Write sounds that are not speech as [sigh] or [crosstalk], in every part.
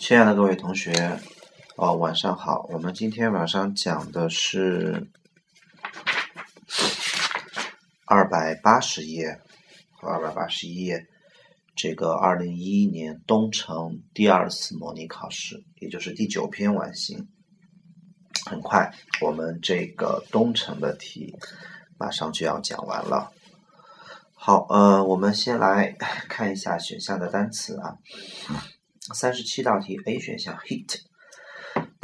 亲爱的各位同学，哦，晚上好。我们今天晚上讲的是二百八十页和二百八十一页，这个二零一一年东城第二次模拟考试，也就是第九篇完形。很快，我们这个东城的题马上就要讲完了。好，呃，我们先来 [laughs] 看一下选项的单词啊。三十七道题，A 选项 hit，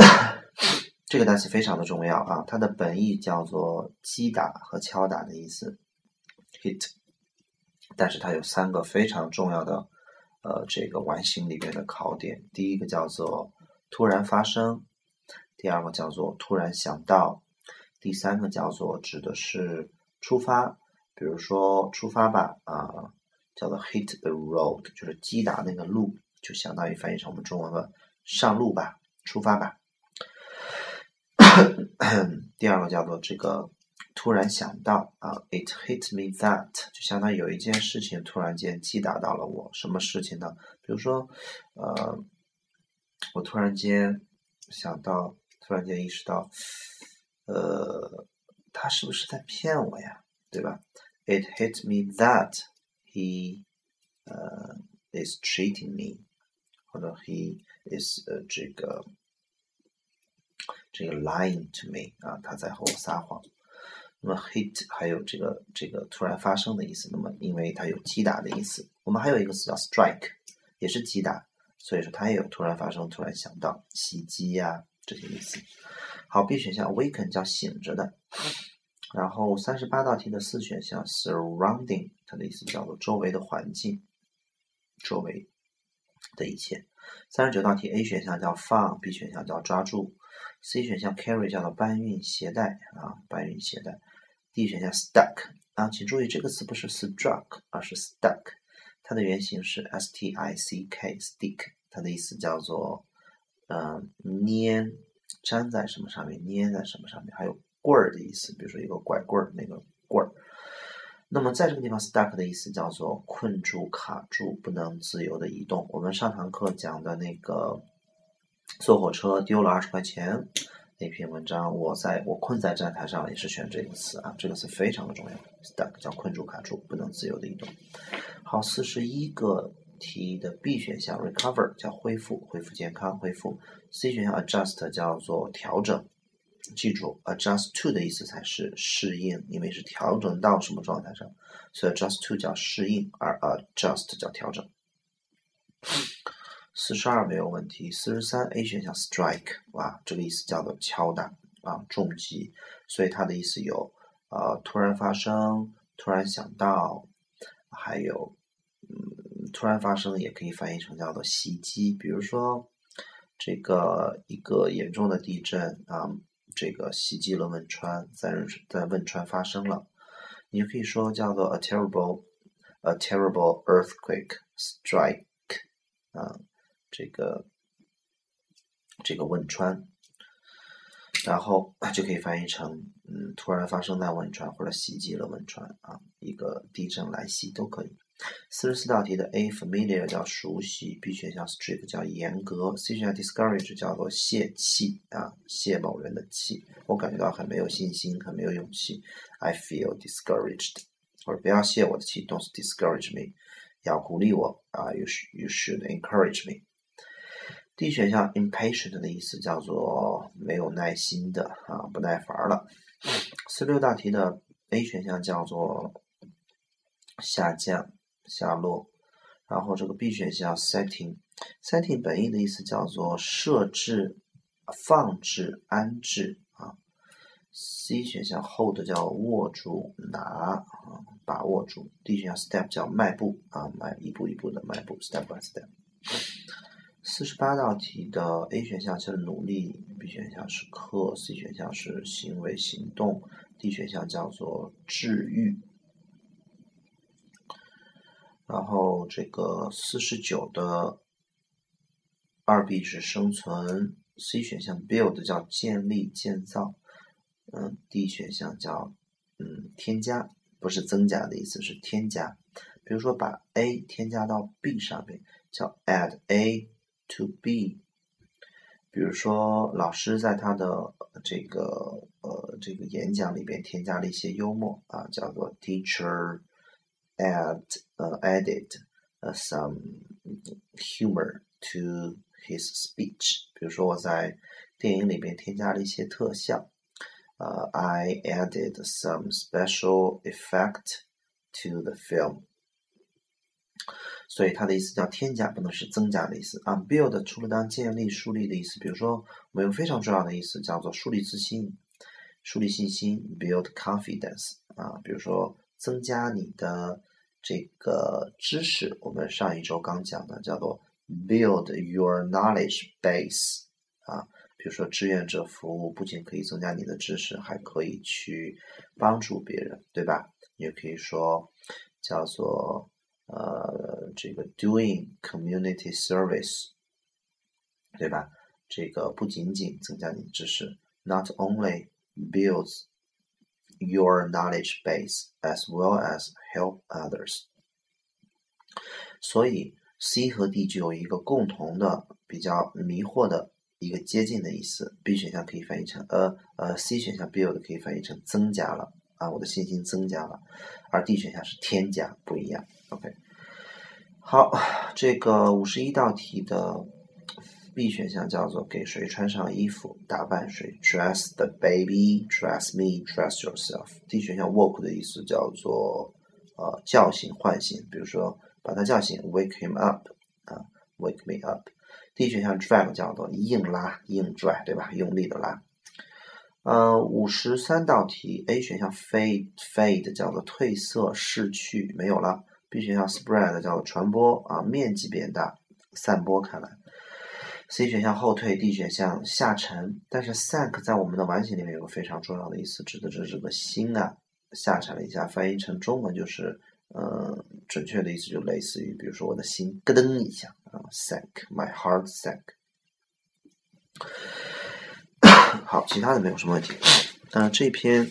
[coughs] 这个单词非常的重要啊，它的本意叫做击打和敲打的意思，hit，但是它有三个非常重要的呃这个完形里面的考点，第一个叫做突然发生，第二个叫做突然想到，第三个叫做指的是出发，比如说出发吧啊，叫做 hit the road，就是击打那个路。就相当于翻译成我们中文的“上路吧，出发吧”。[coughs] 第二个叫做这个突然想到啊，“it hit me that”，就相当于有一件事情突然间击打到了我。什么事情呢？比如说，呃，我突然间想到，突然间意识到，呃，他是不是在骗我呀？对吧？“It hit me that he 呃 is cheating me”。或者 he is 呃这个这个 lying to me 啊，他在和我撒谎。那么 hit 还有这个这个突然发生的意思。那么因为它有击打的意思，我们还有一个词叫 strike，也是击打，所以说它也有突然发生、突然想到、袭击呀这些意思。好，B 选项 waken 叫醒着的。然后三十八道题的四选项 surrounding，它的意思叫做周围的环境，周围。的一切。三十九道题，A 选项叫放，B 选项叫抓住，C 选项 carry 叫做搬运、携带啊，搬运、携带。D 选项 stuck 啊，请注意这个词不是 struck，而是 stuck，它的原型是 s t i c k，stick，它的意思叫做嗯粘，粘在什么上面，粘在什么上面，还有棍儿的意思，比如说一个拐棍儿那个棍儿。那么在这个地方，stuck 的意思叫做困住、卡住，不能自由的移动。我们上堂课讲的那个坐火车丢了二十块钱那篇文章，我在我困在站台上也是选这个词啊，这个词非常的重要。stuck 叫困住、卡住，不能自由的移动。好，四十一个题的 B 选项 recover 叫恢复、恢复健康、恢复。C 选项 adjust 叫做调整。记住，adjust to 的意思才是适应，因为是调整到什么状态上，所以 adjust to 叫适应，而 adjust 叫调整。四十二没有问题，四十三 A 选项 strike，哇，这个意思叫做敲打啊，重击，所以它的意思有呃突然发生，突然想到，还有嗯突然发生也可以翻译成叫做袭击，比如说这个一个严重的地震啊。这个袭击了汶川，在在汶川发生了，你可以说叫做 a terrible a terrible earthquake strike 啊，这个这个汶川，然后就可以翻译成嗯，突然发生在汶川或者袭击了汶川啊，一个地震来袭都可以。四十四道题的 A familiar 叫熟悉，B 选项 strict 叫严格，C 选项 discourage 叫做泄气啊，泄某人的气。我感觉到很没有信心，很没有勇气。I feel discouraged，或者不要泄我的气，Don't discourage me，要鼓励我啊，You should you should encourage me。D 选项 impatient 的意思叫做没有耐心的啊，不耐烦了。四六道题的 A 选项叫做下降。下落，然后这个 B 选项 setting，setting 本意的意思叫做设置、放置、安置啊。C 选项 hold 叫握住、拿啊，把握住。D 选项 step 叫迈步啊，迈一步一步的迈步，step by step。四十八道题的 A 选项是努力，B 选项是课，C 选项是行为行动，D 选项叫做治愈。然后这个四十九的二 B 是生存，C 选项 build 叫建立建造，嗯，D 选项叫嗯添加，不是增加的意思，是添加。比如说把 A 添加到 B 上面，叫 add A to B 比如说，老师在他的这个呃这个演讲里边添加了一些幽默啊，叫做 teacher add 呃 added some humor to his speech。比如说，我在电影里边添加了一些特效，呃，I added some special effect to the film。所以它的意思叫添加，不能是增加的意思啊。build 除了当建立、树立的意思，比如说我们用非常重要的意思叫做树立自信、树立信心，build confidence 啊。比如说 增加你的这个知识，我们上一周刚讲的叫做 build your knowledge base 啊。比如说志愿者服务不仅可以增加你的知识，还可以去帮助别人，对吧？也可以说叫做。呃，这个 doing community service，对吧？这个不仅仅增加你的知识，not only builds your knowledge base as well as help others。所以 C 和 D 具有一个共同的、比较迷惑的一个接近的意思。B 选项可以翻译成呃呃，C 选项 build 可以翻译成增加了啊，我的信心增加了，而 D 选项是添加，不一样。OK，好，这个五十一道题的 B 选项叫做给谁穿上衣服，打扮谁，dress the baby，dress me，dress yourself。D 选项 woke 的意思叫做呃叫醒、唤醒，比如说把他叫醒，wake him up，啊，wake me up。D 选项 drag 叫做硬拉、硬拽，对吧？用力的拉。呃，五十三道题 A 选项 fade，fade 叫做褪色、逝去，没有了。B 选项 spread 叫做传播啊，面积变大，散播开来。C 选项后退，D 选项下沉。但是 sank 在我们的完形里面有个非常重要的意思，指的是这个心啊下沉了一下。翻译成中文就是，呃，准确的意思就类似于，比如说我的心咯噔一下啊，sank，my heart sank。[coughs] 好，其他的没有什么问题。那这篇。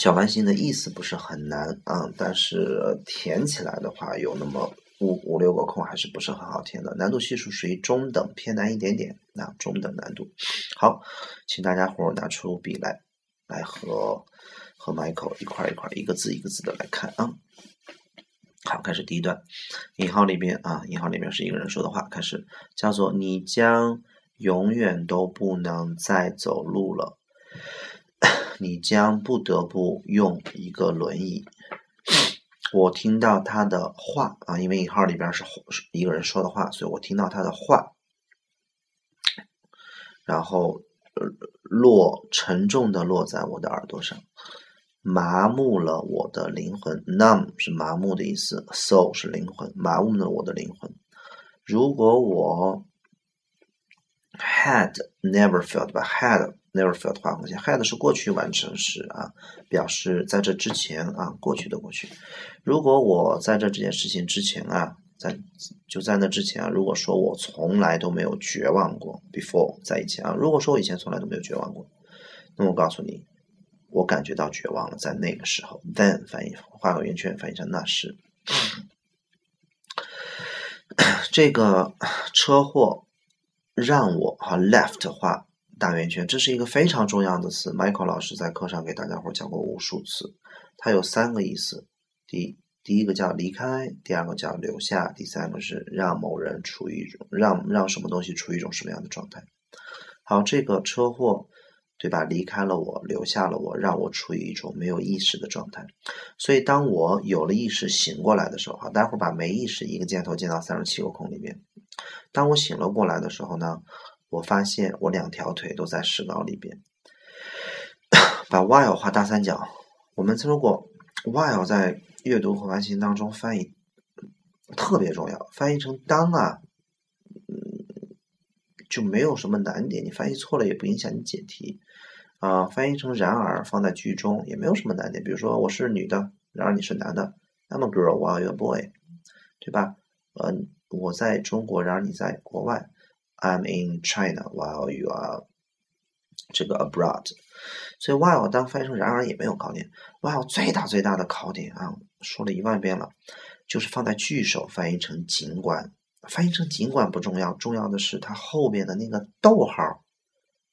小完形的意思不是很难啊，但是填起来的话有那么五五六个空，还是不是很好填的。难度系数属于中等偏难一点点，那中等难度。好，请大家伙拿出笔来，来和和 Michael 一块一块一个字一个字的来看啊。好，开始第一段，引号里边啊，引号里面是一个人说的话，开始叫做你将永远都不能再走路了。[coughs] 你将不得不用一个轮椅。我听到他的话啊，因为引号里边是一个人说的话，所以我听到他的话，然后落沉重的落在我的耳朵上，麻木了我的灵魂。numb 是麻木的意思，soul 是灵魂，麻木了我的灵魂。如果我 had never felt 吧，had。Never felt 划空线，had 是过去完成时啊，表示在这之前啊，过去的过去。如果我在这这件事情之前啊，在就在那之前啊，如果说我从来都没有绝望过，before 在以前啊，如果说我以前从来都没有绝望过，那我告诉你，我感觉到绝望了，在那个时候。Then 翻译画个圆圈，翻译成那时。[coughs] 这个车祸让我哈 left 话。大圆圈，这是一个非常重要的词。Michael 老师在课上给大家伙讲过无数次。它有三个意思：第一，第一个叫离开；第二个叫留下；第三个是让某人处于一种让让什么东西处于一种什么样的状态。好，这个车祸，对吧？离开了我，留下了我，让我处于一种没有意识的状态。所以，当我有了意识醒过来的时候，好，待会儿把没意识一个箭头箭到三十七个空里面。当我醒了过来的时候呢？我发现我两条腿都在石膏里边。把 while 画大三角，我们说过 while 在阅读和完形当中翻译特别重要，翻译成当啊，嗯，就没有什么难点，你翻译错了也不影响你解题啊。翻译成然而放在句中也没有什么难点，比如说我是女的，然而你是男的，I'm a girl while you're a boy，对吧？呃，我在中国，然而你在国外。I'm in China while you are 这个 abroad，所以 while 当翻译成然而也没有考点。while 最大最大的考点啊，说了一万遍了，就是放在句首翻译成尽管翻译成尽管不重要，重要的是它后边的那个逗号，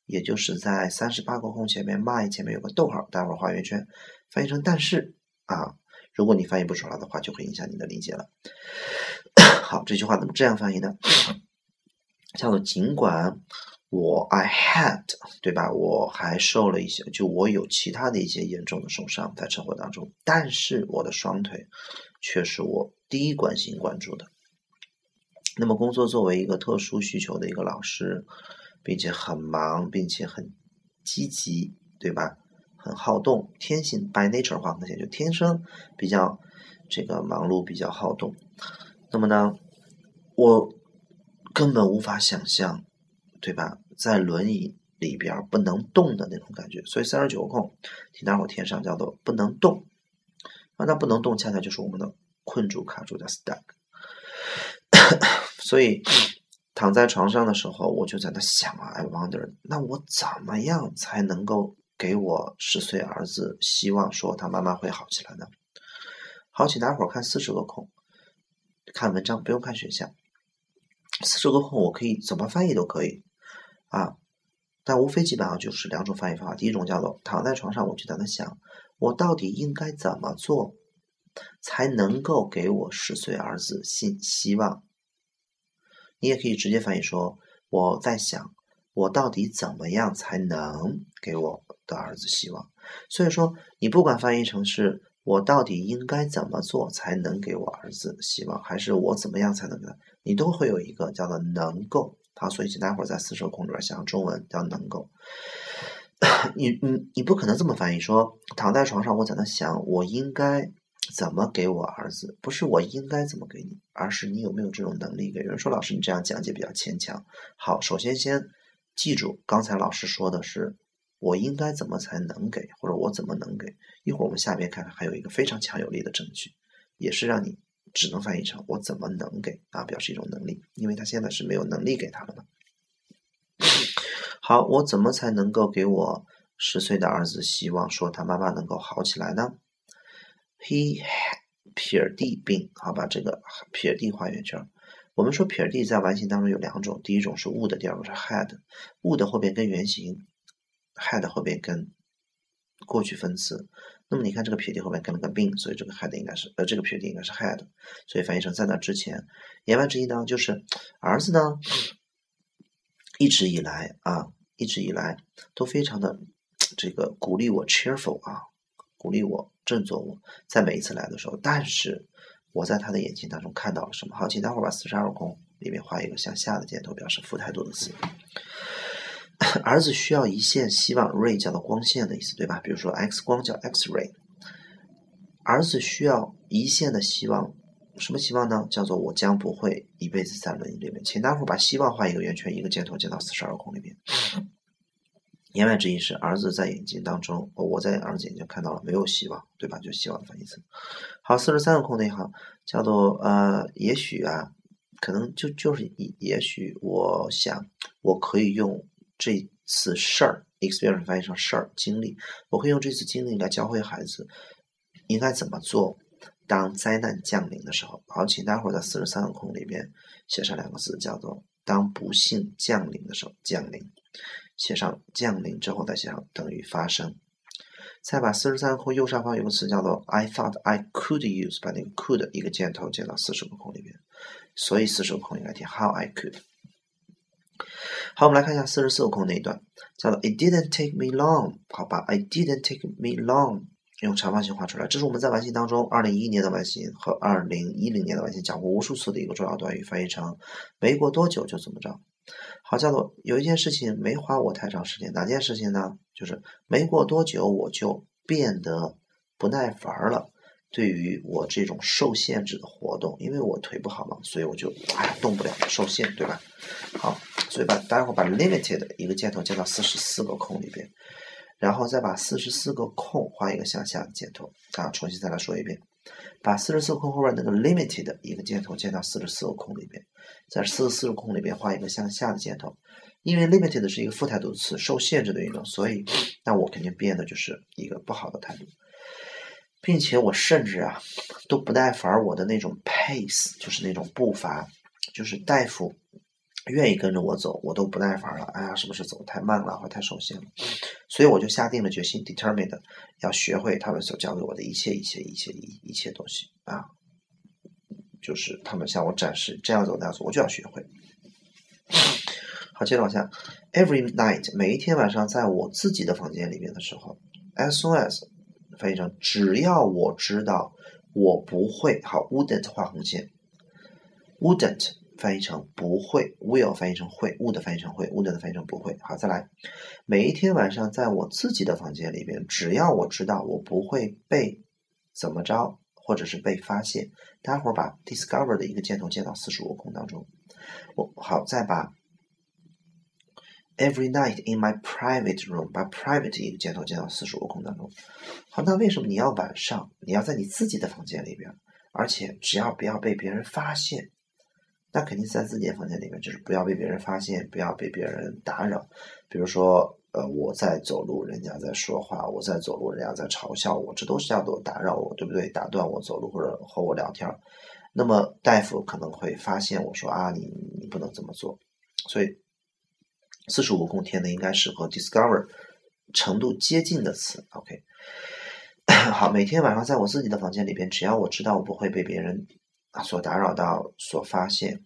也就是在三十八个空前面，my 前面有个逗号，待会儿画圆圈，翻译成但是啊，如果你翻译不出来的话，就会影响你的理解了。[coughs] 好，这句话怎么这样翻译呢？叫做尽管我 I had 对吧？我还受了一些，就我有其他的一些严重的受伤在车祸当中，但是我的双腿却是我第一关心关注的。那么工作作为一个特殊需求的一个老师，并且很忙，并且很积极，对吧？很好动，天性 by nature 的话，那些就天生比较这个忙碌，比较好动。那么呢，我根本无法想象，对吧？在轮椅里边不能动的那种感觉。所以三十九个空，请大伙填上，叫做不能动。啊，那不能动，恰恰就是我们的困住、卡住的 stuck。[coughs] 所以躺在床上的时候，我就在那想啊，I wonder，那我怎么样才能够给我十岁儿子希望，说他慢慢会好起来呢？好，请大伙儿看四十个空，看文章不用看选项。四十个空我可以怎么翻译都可以啊，但无非基本上就是两种翻译方法。第一种叫做躺在床上，我就在那想，我到底应该怎么做？才能够给我十岁儿子信希望。你也可以直接翻译说：“我在想，我到底怎么样才能给我的儿子希望？”所以说，你不管翻译成是“我到底应该怎么做才能给我儿子希望”，还是“我怎么样才能给”，你都会有一个叫做“能够”。好，所以请待会儿在四舍空里边想中文叫“能够”。[coughs] 你你你不可能这么翻译说：“躺在床上，我在那想，我应该。”怎么给我儿子？不是我应该怎么给你，而是你有没有这种能力给？有人说老师你这样讲解比较牵强。好，首先先记住，刚才老师说的是我应该怎么才能给，或者我怎么能给？一会儿我们下边看看，还有一个非常强有力的证据，也是让你只能翻译成我怎么能给啊，表示一种能力，因为他现在是没有能力给他的嘛。好，我怎么才能够给我十岁的儿子希望，说他妈妈能够好起来呢？He 撇 d 病，好吧，这个撇 d 画圆圈。我们说撇 d 在完形当中有两种，第一种是 would，第二种是 had。would 后边跟原形，had 后边跟过去分词。那么你看这个撇 d 后面跟了个 been，所以这个 had 应该是呃这个撇 d 应该是 had，所以翻译成在那之前。言外之意呢，就是儿子呢一直以来啊，一直以来都非常的这个鼓励我 cheerful 啊。鼓励我，振作我，在每一次来的时候，但是我在他的眼睛当中看到了什么？好，请待会儿把四十二空里面画一个向下的箭头，表示负态度的词。[clears throat] 儿子需要一线希望，ray 叫做光线的意思，对吧？比如说 X 光叫 X ray。儿子需要一线的希望，什么希望呢？叫做我将不会一辈子在轮椅里面。请大伙儿把希望画一个圆圈，一个箭头，箭到四十二空里面。[laughs] 言外之意是，儿子在眼睛当中，我在儿子眼睛看到了没有希望，对吧？就希望的反义词。好，四十三个空那一行叫做呃，也许啊，可能就就是也也许，我想我可以用这次事儿 experience 翻译成事儿经历，我会用这次经历来教会孩子应该怎么做，当灾难降临的时候。好，请待会儿在四十三个空里边写上两个字，叫做当不幸降临的时候，降临。写上降临之后再写上等于发生，再把四十三个空右上方有个词叫做 I thought I could use，把那个 could 一个箭头接到四十个空里面，所以四十个空应该填 How I could。好，我们来看一下四十四个空那一段，叫做 It didn't take me long，好吧，It didn't take me long，用长方形画出来，这是我们在完形当中二零一一年的完形和二零一零年的完形讲过无数次的一个重要短语，翻译成没过多久就怎么着。好，叫做有一件事情没花我太长时间，哪件事情呢？就是没过多久我就变得不耐烦了。对于我这种受限制的活动，因为我腿不好嘛，所以我就哎动不了，受限，对吧？好，所以把待会儿把 limited 一个箭头箭到四十四个空里边，然后再把四十四个空画一个向下的箭头啊，重新再来说一遍。把四十四个空后边那个 limited 一个箭头箭到四十四个空里边，在四十四个空里边画一个向下的箭头，因为 limited 是一个负态度词，受限制的运动，所以那我肯定变的就是一个不好的态度，并且我甚至啊都不耐烦我的那种 pace，就是那种步伐，就是大夫愿意跟着我走，我都不耐烦了。哎呀，是不是走太慢了或太受限了？所以我就下定了决心，determined 要学会他们所教给我的一切、一切、一切、一一切东西啊！就是他们向我展示这样走那样走，我就要学会。好，接着往下。Every night，每一天晚上，在我自己的房间里面的时候，as soon as 翻译成只要我知道我不会，好，wouldn't 画红线，wouldn't 翻译成不会，will 翻译成会，would 翻译成会，wouldn't 翻译成不会。好，再来，每一天晚上在我自己的房间里面，只要我知道我不会被怎么着，或者是被发现，待会儿把 discover 的一个箭头箭到四十五空当中。我好，再把 every night in my private room，把 private 一个箭头箭到四十五空当中。好，那为什么你要晚上？你要在你自己的房间里边，而且只要不要被别人发现，那肯定在自己的房间里面，就是不要被别人发现，不要被别人打扰。比如说，呃，我在走路，人家在说话；我在走路，人家在嘲笑我，这都是叫做打扰我，对不对？打断我走路或者和我聊天。那么大夫可能会发现我说啊，你你不能这么做，所以四十五空填的应该是和 discover 程度接近的词。OK，[coughs] 好，每天晚上在我自己的房间里边，只要我知道我不会被别人啊所打扰到、所发现，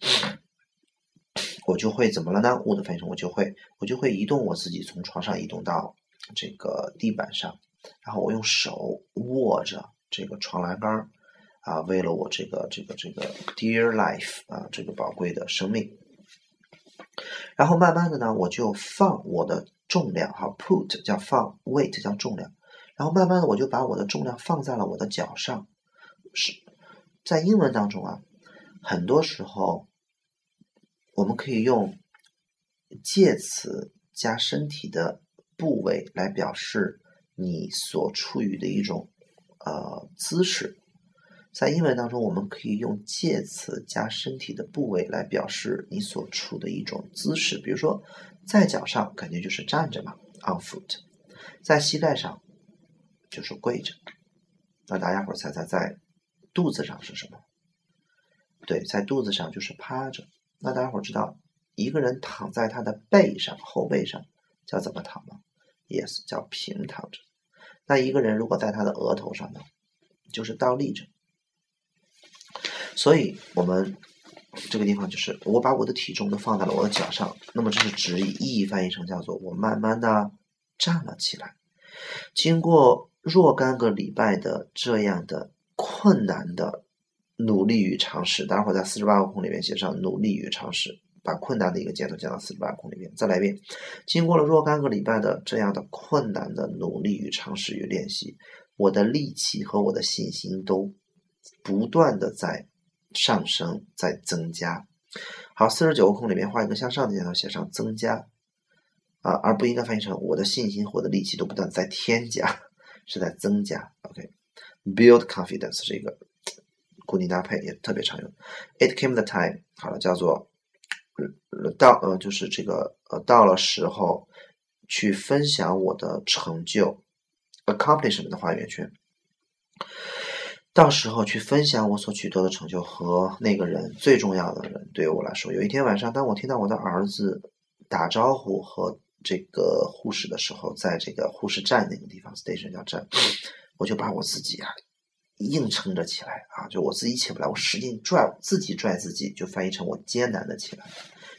我就会怎么了呢？物的翻译成我就会我就会移动我自己，从床上移动到这个地板上，然后我用手握着这个床栏杆儿。啊，为了我这个这个这个 dear life 啊，这个宝贵的生命，然后慢慢的呢，我就放我的重量，哈，put 叫放，weight 叫重量，然后慢慢的我就把我的重量放在了我的脚上，是在英文当中啊，很多时候我们可以用介词加身体的部位来表示你所处于的一种呃姿势。在英文当中，我们可以用介词加身体的部位来表示你所处的一种姿势。比如说，在脚上肯定就是站着嘛，on foot；在膝盖上就是跪着。那大家伙猜猜，在肚子上是什么？对，在肚子上就是趴着。那大家伙知道，一个人躺在他的背上、后背上叫怎么躺吗？Yes，叫平躺着。那一个人如果在他的额头上呢，就是倒立着。所以，我们这个地方就是我把我的体重都放在了我的脚上，那么这是直译，意义翻译成叫做我慢慢的站了起来。经过若干个礼拜的这样的困难的努力与尝试，待会儿在四十八个空里面写上努力与尝试，把困难的一个箭头加到四十八个空里面。再来一遍，经过了若干个礼拜的这样的困难的努力与尝试与练习，我的力气和我的信心都不断的在。上升在增加，好，四十九个空里面画一个向上的箭头，写上增加啊，而不应该翻译成我的信心或者力气都不断在添加，是在增加。OK Build confidence 这个固定搭配，也特别常用。It came the time，好了，叫做到呃，就是这个呃，到了时候去分享我的成就，accomplishment 的画圆圈。到时候去分享我所取得的成就和那个人最重要的人，对于我来说，有一天晚上，当我听到我的儿子打招呼和这个护士的时候，在这个护士站那个地方，station 叫站，我就把我自己啊硬撑着起来啊，就我自己起不来，我使劲拽，自己拽自己，就翻译成我艰难的起来。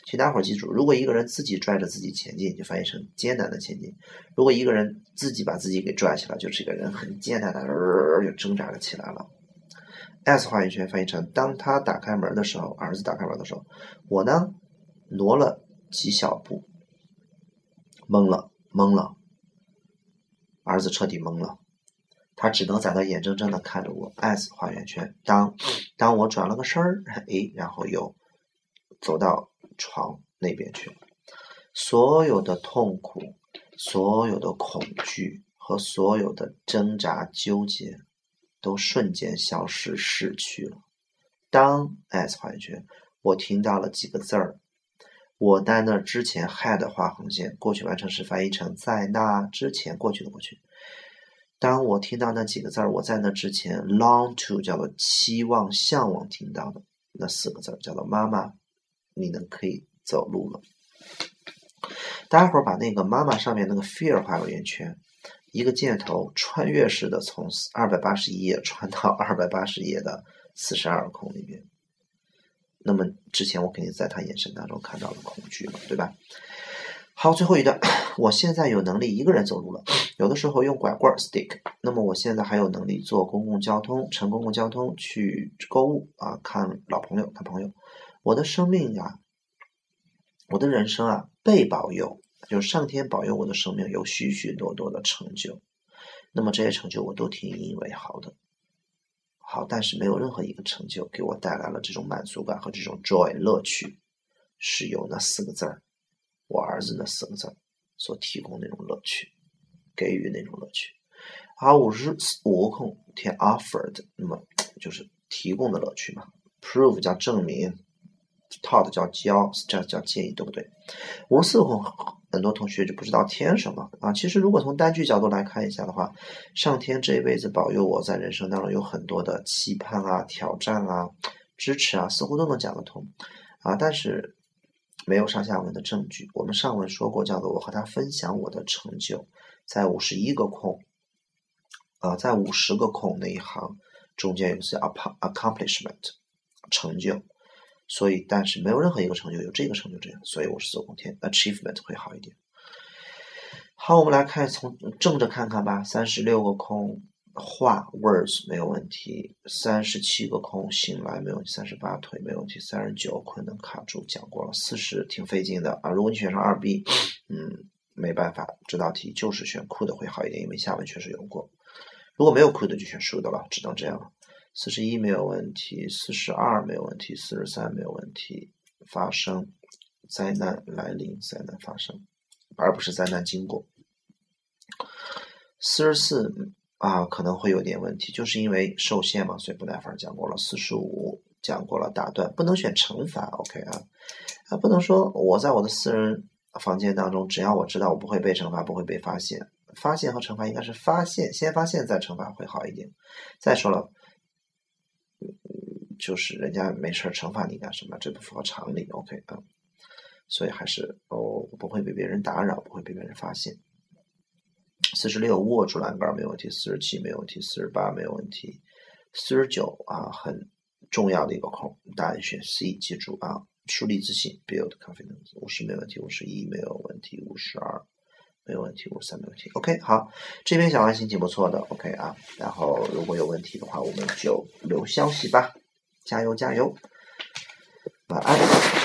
请大伙儿记住，如果一个人自己拽着自己前进，就翻译成艰难的前进；如果一个人自己把自己给拽起来，就这个人很艰难的就挣扎着起来了。S 画圆圈翻译成：当他打开门的时候，儿子打开门的时候，我呢挪了几小步，懵了，懵了，儿子彻底懵了，他只能在那眼睁睁的看着我。S 画圆圈，当当我转了个身儿，哎，然后又走到。床那边去了，所有的痛苦、所有的恐惧和所有的挣扎纠结，都瞬间消失逝去了。当 S 画圆圈，我听到了几个字儿。我在那之前 had 画横线，过去完成时翻译成在那之前过去的过去。当我听到那几个字儿，我在那之前 long to 叫做期望、向往听到的那四个字儿叫做妈妈。你能可以走路了。大家伙儿把那个妈妈上面那个 fear 画个圆圈，一个箭头穿越式的从二百八十一页穿到二百八十页的四十二空里面。那么之前我肯定在他眼神当中看到了恐惧嘛，对吧？好，最后一段，我现在有能力一个人走路了，有的时候用拐棍 stick。那么我现在还有能力坐公共交通，乘公共交通去购物啊，看老朋友，看朋友。我的生命呀，我的人生啊，被保佑，就是上天保佑我的生命有许许多多的成就。那么这些成就我都挺引以为豪的。好，但是没有任何一个成就给我带来了这种满足感和这种 joy 乐趣，是由那四个字儿。我儿子那四个字所提供那种乐趣，给予那种乐趣。好，五十五空填 offered，那么就是提供的乐趣嘛。prove 叫证明，taught 叫教，suggest 叫建议，对不对？五十四空，很多同学就不知道填什么啊。其实如果从单句角度来看一下的话，上天这一辈子保佑我在人生当中有很多的期盼啊、挑战啊、支持啊，似乎都能讲得通啊，但是。没有上下文的证据。我们上文说过，叫做我和他分享我的成就，在五十一个空，啊，在五十个空那一行中间有个 accomplishment 成就，所以但是没有任何一个成就有这个成就这样，所以我是做空填 achievement 会好一点。好，我们来看从正着看看吧，三十六个空。画 words 没有问题，三十七个空醒来没有问题，三十八腿没有问题，三十九困难卡住讲过了，四十挺费劲的啊。如果你选上二 B，嗯，没办法，这道题就是选 could 会好一点，因为下文确实有过。如果没有 could 就选 should 了，只能这样了。四十一没有问题，四十二没有问题，四十三没有问题。发生灾难来临，灾难发生，而不是灾难经过。四十四。啊，可能会有点问题，就是因为受限嘛，所以不耐烦讲过了。四十五讲过了，打断，不能选惩罚，OK 啊？啊，不能说我在我的私人房间当中，只要我知道我不会被惩罚，不会被发现，发现和惩罚应该是发现先发现再惩罚会好一点。再说了，就是人家没事惩罚你干什么？这不符合常理，OK 啊？所以还是哦，不会被别人打扰，不会被别人发现。四十六握住栏杆没问题，四十七没问题，四十八没有问题，四十九啊很重要的一个空，答案选 C，记住啊，树立自信，build confidence。五十没问题，五十一没有问题，五十二没有问题，五十三没问题。OK，好，这边小安心情不错的，OK 啊，然后如果有问题的话，我们就留消息吧，加油加油，晚安。